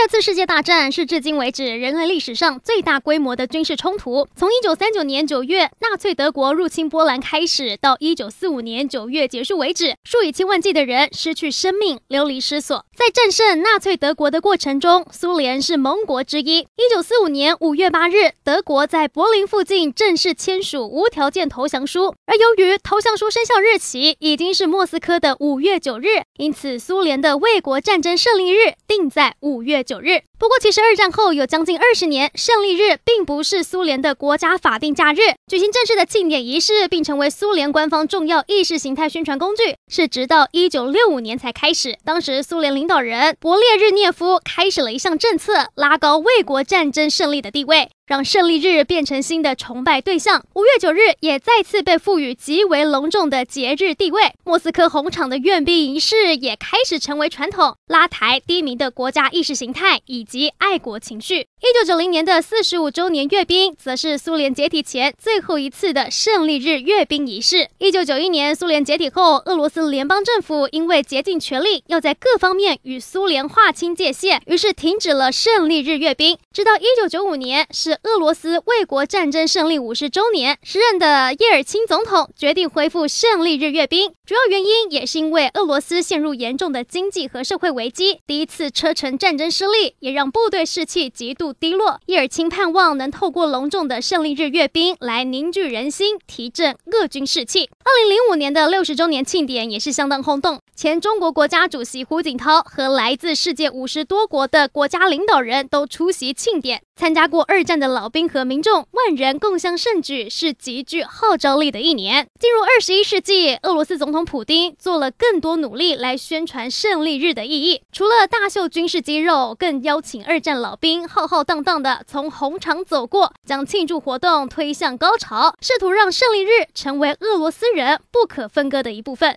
第二次世界大战是至今为止人类历史上最大规模的军事冲突。从一九三九年九月纳粹德国入侵波兰开始，到一九四五年九月结束为止，数以千万计的人失去生命，流离失所。在战胜纳粹德国的过程中，苏联是盟国之一。一九四五年五月八日，德国在柏林附近正式签署无条件投降书，而由于投降书生效日期已经是莫斯科的五月九日，因此苏联的卫国战争胜利日定在五月九日。不过，其实二战后有将近二十年，胜利日并不是苏联的国家法定假日，举行正式的庆典仪式，并成为苏联官方重要意识形态宣传工具，是直到一九六五年才开始。当时苏联领导人勃列日涅夫开始了一项政策，拉高卫国战争胜利的地位。让胜利日变成新的崇拜对象，五月九日也再次被赋予极为隆重的节日地位。莫斯科红场的阅兵仪式也开始成为传统，拉抬低迷的国家意识形态以及爱国情绪。一九九零年的四十五周年阅兵，则是苏联解体前最后一次的胜利日阅兵仪式。一九九一年苏联解体后，俄罗斯联邦政府因为竭尽全力要在各方面与苏联划清界限，于是停止了胜利日阅兵。直到一九九五年是。俄罗斯卫国战争胜利五十周年，时任的叶尔钦总统决定恢复胜利日阅兵，主要原因也是因为俄罗斯陷入严重的经济和社会危机，第一次车臣战争失利，也让部队士气极度低落。叶尔钦盼望能透过隆重的胜利日阅兵来凝聚人心，提振俄军士气。二零零五年的六十周年庆典也是相当轰动，前中国国家主席胡锦涛和来自世界五十多国的国家领导人都出席庆典。参加过二战的老兵和民众，万人共襄盛举，是极具号召力的一年。进入二十一世纪，俄罗斯总统普丁做了更多努力来宣传胜利日的意义。除了大秀军事肌肉，更邀请二战老兵浩浩荡荡地从红场走过，将庆祝活动推向高潮，试图让胜利日成为俄罗斯人不可分割的一部分。